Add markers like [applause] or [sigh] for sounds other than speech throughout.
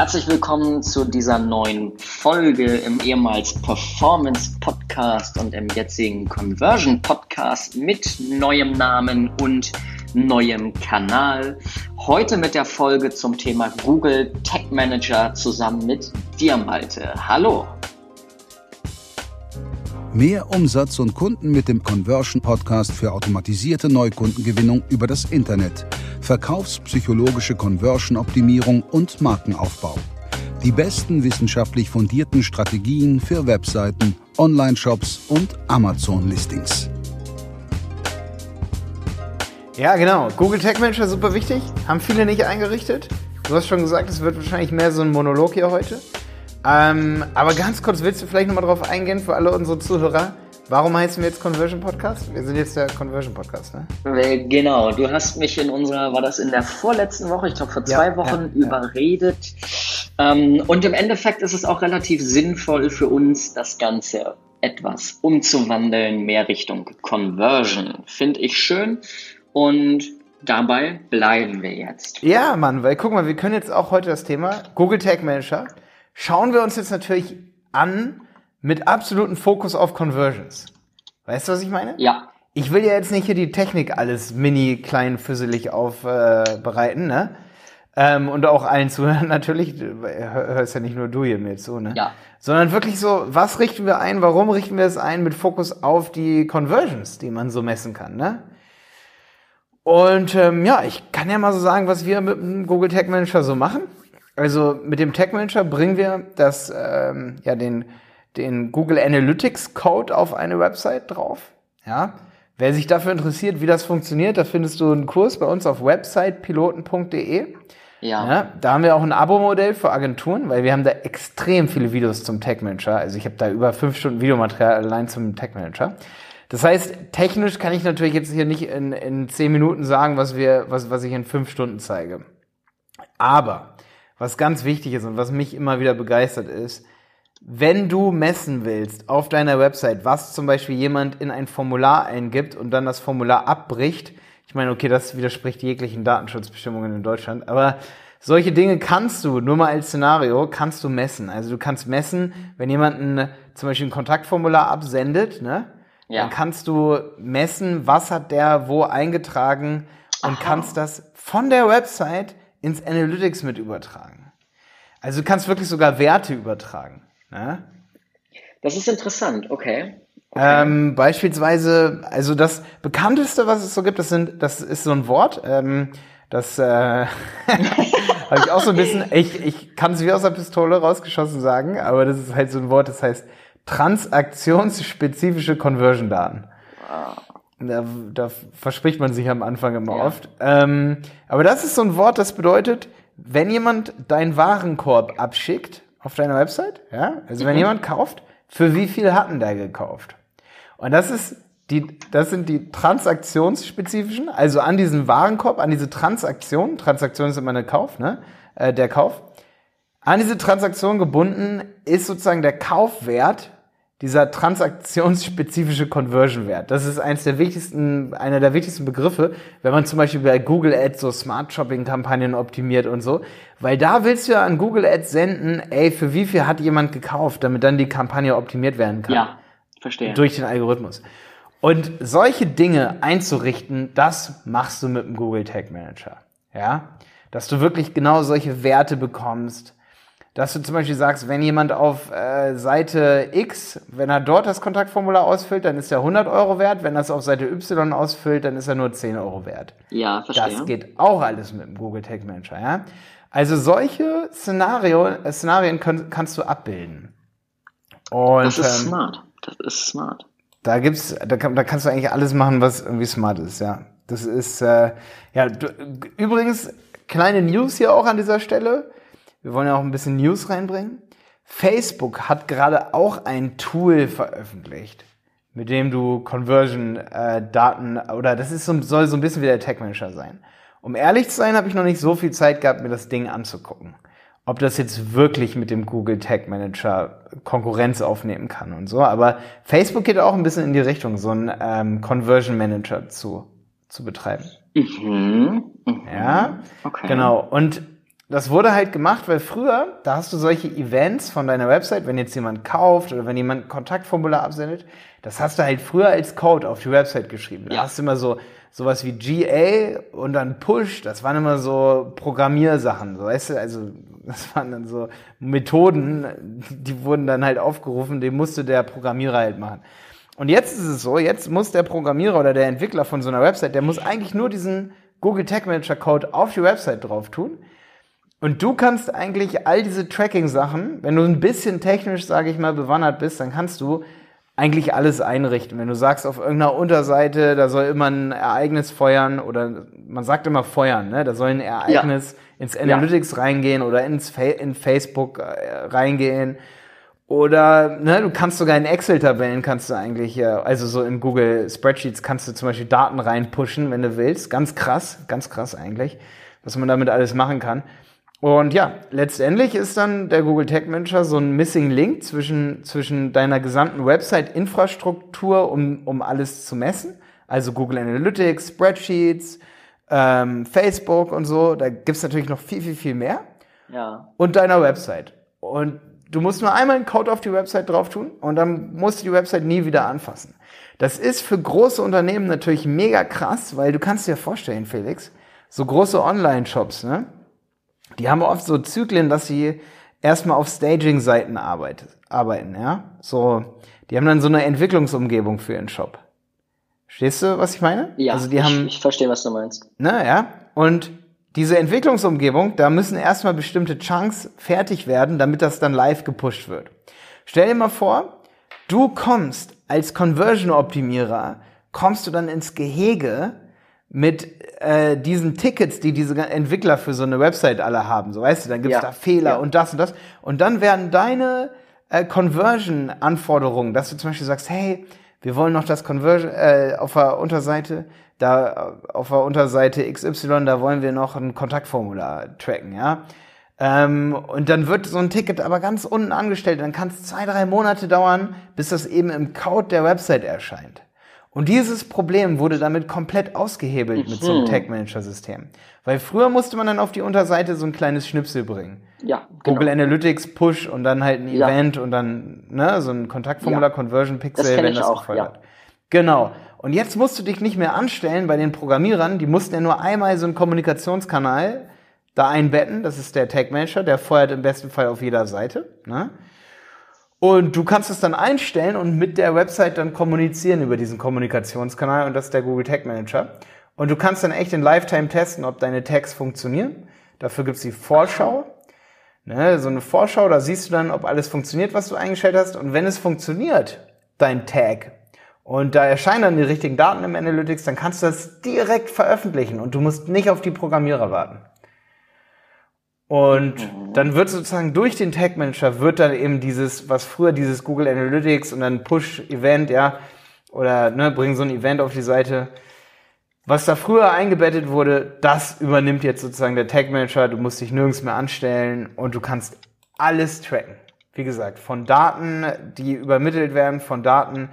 Herzlich willkommen zu dieser neuen Folge im ehemals Performance Podcast und im jetzigen Conversion Podcast mit neuem Namen und neuem Kanal. Heute mit der Folge zum Thema Google Tech Manager zusammen mit dir, Malte. Hallo. Mehr Umsatz und Kunden mit dem Conversion Podcast für automatisierte Neukundengewinnung über das Internet, verkaufspsychologische Conversion-Optimierung und Markenaufbau. Die besten wissenschaftlich fundierten Strategien für Webseiten, Online-Shops und Amazon-Listings. Ja, genau. Google Tag Manager super wichtig. Haben viele nicht eingerichtet. Du hast schon gesagt, es wird wahrscheinlich mehr so ein Monolog hier heute. Ähm, aber ganz kurz, willst du vielleicht nochmal drauf eingehen für alle unsere Zuhörer? Warum heißen wir jetzt Conversion Podcast? Wir sind jetzt der Conversion Podcast, ne? Äh, genau, du hast mich in unserer, war das in der vorletzten Woche, ich glaube vor zwei ja, Wochen, ja, überredet. Ja. Ähm, und im Endeffekt ist es auch relativ sinnvoll für uns, das Ganze etwas umzuwandeln, mehr Richtung Conversion. Finde ich schön. Und dabei bleiben wir jetzt. Ja, Mann, weil guck mal, wir können jetzt auch heute das Thema Google Tag Manager schauen wir uns jetzt natürlich an mit absolutem Fokus auf Conversions. Weißt du, was ich meine? Ja. Ich will ja jetzt nicht hier die Technik alles mini klein füsselig aufbereiten, äh, ne? Ähm, und auch allen zuhören [laughs] natürlich, hörst ja nicht nur du hier mir zu, ne? Ja. Sondern wirklich so, was richten wir ein, warum richten wir es ein mit Fokus auf die Conversions, die man so messen kann, ne? Und ähm, ja, ich kann ja mal so sagen, was wir mit dem Google Tag Manager so machen. Also mit dem Tag Manager bringen wir das, ähm, ja, den, den Google Analytics Code auf eine Website drauf. Ja. Wer sich dafür interessiert, wie das funktioniert, da findest du einen Kurs bei uns auf websitepiloten.de. Ja. ja. Da haben wir auch ein Abo-Modell für Agenturen, weil wir haben da extrem viele Videos zum Tag Manager. Also ich habe da über fünf Stunden Videomaterial allein zum Tag Manager. Das heißt, technisch kann ich natürlich jetzt hier nicht in, in zehn Minuten sagen, was wir, was, was ich in fünf Stunden zeige. Aber was ganz wichtig ist und was mich immer wieder begeistert ist, wenn du messen willst auf deiner Website, was zum Beispiel jemand in ein Formular eingibt und dann das Formular abbricht, ich meine, okay, das widerspricht jeglichen Datenschutzbestimmungen in Deutschland, aber solche Dinge kannst du, nur mal als Szenario, kannst du messen. Also du kannst messen, wenn jemand ein, zum Beispiel ein Kontaktformular absendet, ne, ja. dann kannst du messen, was hat der wo eingetragen und Aha. kannst das von der Website ins Analytics mit übertragen. Also du kannst wirklich sogar Werte übertragen. Ne? Das ist interessant, okay. okay. Ähm, beispielsweise, also das bekannteste, was es so gibt, das sind, das ist so ein Wort. Ähm, das äh, [laughs] habe ich auch so ein bisschen. Ich, ich kann es wie aus der Pistole rausgeschossen sagen, aber das ist halt so ein Wort, das heißt transaktionsspezifische Conversion-Daten. Wow. Da, da verspricht man sich am Anfang immer ja. oft. Ähm, aber das ist so ein Wort, das bedeutet, wenn jemand deinen Warenkorb abschickt auf deiner Website, ja, also mhm. wenn jemand kauft, für wie viel hatten der gekauft? Und das ist die, das sind die transaktionsspezifischen, also an diesen Warenkorb, an diese Transaktion, Transaktion ist immer eine Kauf, ne, äh, der Kauf. An diese Transaktion gebunden ist sozusagen der Kaufwert dieser transaktionsspezifische Conversion-Wert. Das ist eines der wichtigsten, einer der wichtigsten Begriffe, wenn man zum Beispiel bei Google Ads so Smart Shopping-Kampagnen optimiert und so. Weil da willst du ja an Google Ads senden, ey, für wie viel hat jemand gekauft, damit dann die Kampagne optimiert werden kann. Ja, verstehe. Durch den Algorithmus. Und solche Dinge einzurichten, das machst du mit dem Google Tag Manager. Ja? Dass du wirklich genau solche Werte bekommst, dass du zum Beispiel sagst, wenn jemand auf äh, Seite X, wenn er dort das Kontaktformular ausfüllt, dann ist er 100 Euro wert. Wenn er es auf Seite Y ausfüllt, dann ist er nur 10 Euro wert. Ja, verstehe. Das geht auch alles mit dem Google Tag Manager. Ja? Also solche Szenario, äh, Szenarien können, kannst du abbilden. Und, das ist ähm, smart. Das ist smart. Da gibt's, da, kann, da kannst du eigentlich alles machen, was irgendwie smart ist. Ja, das ist äh, ja. Du, übrigens kleine News hier auch an dieser Stelle. Wir wollen ja auch ein bisschen News reinbringen. Facebook hat gerade auch ein Tool veröffentlicht, mit dem du Conversion-Daten äh, oder das ist so, soll so ein bisschen wie der Tag Manager sein. Um ehrlich zu sein, habe ich noch nicht so viel Zeit gehabt, mir das Ding anzugucken. Ob das jetzt wirklich mit dem Google Tag Manager Konkurrenz aufnehmen kann und so. Aber Facebook geht auch ein bisschen in die Richtung, so einen ähm, Conversion Manager zu, zu betreiben. Mhm. mhm. Ja, okay. genau. Und das wurde halt gemacht, weil früher, da hast du solche Events von deiner Website, wenn jetzt jemand kauft oder wenn jemand ein Kontaktformular absendet, das hast du halt früher als Code auf die Website geschrieben. Da Ja. hast du immer so sowas wie GA und dann Push, das waren immer so Programmiersachen, so weißt du, also das waren dann so Methoden, die wurden dann halt aufgerufen, die musste der Programmierer halt machen. Und jetzt ist es so, jetzt muss der Programmierer oder der Entwickler von so einer Website, der muss eigentlich nur diesen Google Tag Manager Code auf die Website drauf tun. Und du kannst eigentlich all diese Tracking-Sachen, wenn du ein bisschen technisch, sage ich mal, bewandert bist, dann kannst du eigentlich alles einrichten. Wenn du sagst, auf irgendeiner Unterseite, da soll immer ein Ereignis feuern oder man sagt immer feuern, ne? da soll ein Ereignis ins Analytics reingehen oder ins Fa in Facebook äh, reingehen. Oder ne, du kannst sogar in Excel-Tabellen kannst du eigentlich, äh, also so in Google Spreadsheets kannst du zum Beispiel Daten reinpushen, wenn du willst. Ganz krass, ganz krass eigentlich, was man damit alles machen kann. Und ja, letztendlich ist dann der Google Tag Manager so ein Missing Link zwischen, zwischen deiner gesamten Website-Infrastruktur, um, um alles zu messen. Also Google Analytics, Spreadsheets, ähm, Facebook und so. Da gibt's natürlich noch viel, viel, viel mehr Ja. und deiner Website. Und du musst nur einmal einen Code auf die Website drauf tun und dann musst du die Website nie wieder anfassen. Das ist für große Unternehmen natürlich mega krass, weil du kannst dir vorstellen, Felix, so große Online-Shops, ne? Die haben oft so Zyklen, dass sie erstmal auf Staging-Seiten arbeit, arbeiten, ja? So, die haben dann so eine Entwicklungsumgebung für ihren Shop. Verstehst du, was ich meine? Ja, Also die haben ich, ich verstehe, was du meinst. Ne, ja. Und diese Entwicklungsumgebung, da müssen erstmal bestimmte Chunks fertig werden, damit das dann live gepusht wird. Stell dir mal vor, du kommst als Conversion-Optimierer, kommst du dann ins Gehege mit äh, diesen Tickets, die diese Entwickler für so eine Website alle haben. So weißt du, dann gibt's Ja, da Fehler ja. und das und das. Und dann werden deine äh, Conversion-Anforderungen, dass du zum Beispiel sagst, hey, wir wollen noch das Conversion äh, auf der Unterseite, da auf der Unterseite XY, da wollen wir noch ein Kontaktformular tracken, ja. Ähm, und dann wird so ein Ticket aber ganz unten angestellt. Dann kann es zwei, drei Monate dauern, bis das eben im Code der Website erscheint. Und dieses Problem wurde damit komplett ausgehebelt mit so einem Tag Manager System. Weil früher musste man dann auf die Unterseite so ein kleines Schnipsel bringen. Ja, Google genau. Analytics Push und dann halt ein Ja. Event und dann ne, so ein Kontaktformular Ja. Conversion Pixel, Das wenn das auch, gefeuert. ja. Genau. Und jetzt musst du dich nicht mehr anstellen bei den Programmierern, die mussten ja nur einmal so einen Kommunikationskanal da einbetten, das ist der Tag Manager, der feuert im besten Fall auf jeder Seite, ne? Und du kannst es dann einstellen und mit der Website dann kommunizieren über diesen Kommunikationskanal und das ist der Google Tag Manager. Und du kannst dann echt in Lifetime testen, ob deine Tags funktionieren. Dafür gibt's die Vorschau. Ne, so eine Vorschau, da siehst du dann, ob alles funktioniert, was du eingestellt hast. Und wenn es funktioniert, dein Tag, und da erscheinen dann die richtigen Daten im Analytics, dann kannst du das direkt veröffentlichen und du musst nicht auf die Programmierer warten. Und dann wird sozusagen durch den Tag Manager wird dann eben dieses, was früher dieses Google Analytics und dann Push-Event, ja, oder ne, bringen so ein Event auf die Seite. Was da früher eingebettet wurde, das übernimmt jetzt sozusagen der Tag Manager. Du musst dich nirgends mehr anstellen und du kannst alles tracken. Wie gesagt, von Daten, die übermittelt werden, von Daten,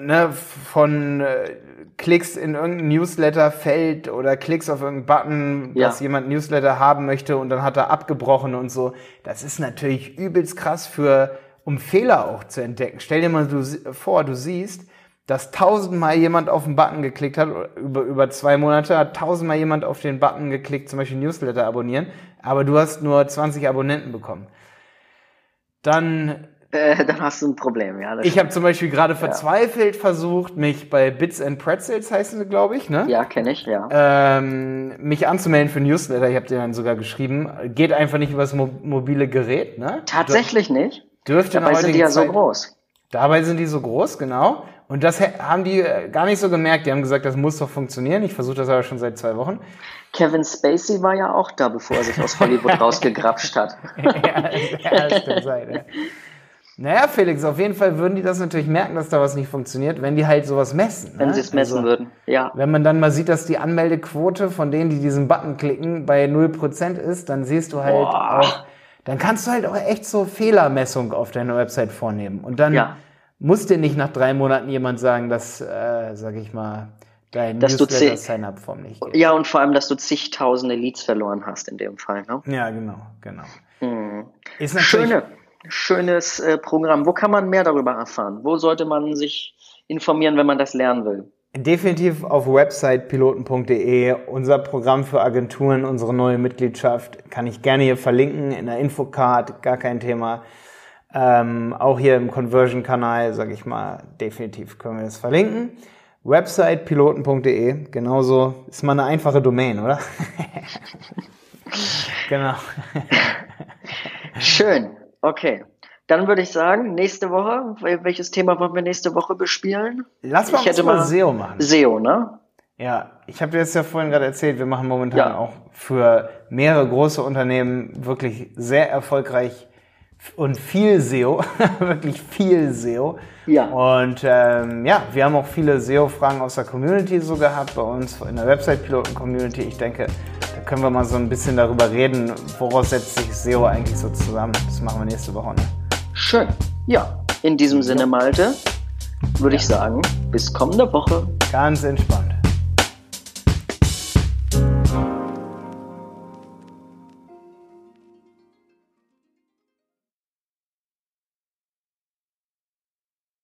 ne, von äh, Klicks in irgendein Newsletter-Feld oder Klicks auf irgendeinen Button, Ja. dass jemand Newsletter haben möchte und dann hat er abgebrochen und so. Das ist natürlich übelst krass für, um Fehler auch zu entdecken. Stell dir mal du, vor, du siehst, dass tausendmal jemand auf den Button geklickt hat, über, über zwei Monate hat tausendmal jemand auf den Button geklickt, zum Beispiel Newsletter abonnieren, aber du hast nur 20 Abonnenten bekommen. Dann Äh, dann hast du ein Problem, ja. das ich habe zum Beispiel gerade verzweifelt versucht, mich bei Bits and Pretzels heißen sie, glaube ich, ne? Ja, kenne ich, ja. Ähm, mich anzumelden für Newsletter. Ich habe dir dann sogar geschrieben. Geht einfach nicht übers mo mobile Gerät, ne? Tatsächlich nicht. Dürfte Dabei sind die ja so Zeit- groß. Dabei sind die so groß, genau. Und das haben die äh, gar nicht so gemerkt. Die haben gesagt, das muss doch funktionieren. Ich versuche das aber schon seit zwei Wochen. Kevin Spacey war ja auch da, bevor er sich aus Hollywood [laughs] rausgegrapscht hat. ja, das kann sein, ja. Naja, Felix, auf jeden Fall würden die das natürlich merken, dass da was nicht funktioniert, wenn die halt sowas messen. Wenn ne? sie es messen Also- würden. Ja. Wenn man dann mal sieht, dass die Anmeldequote von denen, die diesen Button klicken, bei 0% ist, dann siehst du halt Boah. auch, dann kannst du halt auch echt so Fehlermessung auf deiner Website vornehmen. Und dann Ja. muss dir nicht nach drei Monaten jemand sagen, dass, äh, sag ich mal, dein dass Newsletter-Sign-Up-Form nicht gibt. Ja, und vor allem, dass du zigtausende Leads verloren hast in dem Fall. Ne? Ja, genau, genau. Mhm. Ist natürlich, Schöne, schönes äh, Programm. Wo kann man mehr darüber erfahren? Wo sollte man sich informieren, wenn man das lernen will? Definitiv auf Website piloten.de. Unser Programm für Agenturen, unsere neue Mitgliedschaft, kann ich gerne hier verlinken in der Infocard, gar kein Thema. Ähm, auch hier im Conversion-Kanal, sage ich mal, definitiv können wir das verlinken. Website piloten.de, genauso ist mal eine einfache Domain, oder? [laughs] genau. Schön. Okay. Dann würde ich sagen, nächste Woche, wel- welches Thema wollen wir nächste Woche bespielen? Lass mal Ich hätte mal SEO machen. SEO, ne? Ja, ich habe dir jetzt ja vorhin gerade erzählt, wir machen momentan Ja. auch für mehrere große Unternehmen wirklich sehr erfolgreich und viel SEO, [laughs] wirklich viel SEO. Ja. Und ähm, ja, wir haben auch viele SEO-Fragen aus der Community so gehabt, bei uns in der Website-Piloten-Community. Ich denke, da können wir mal so ein bisschen darüber reden, woraus setzt sich SEO eigentlich so zusammen. Das machen wir nächste Woche. Ne? Schön. Ja. In diesem Sinne, Malte, würde ich sagen, bis kommende Woche. Ganz entspannt.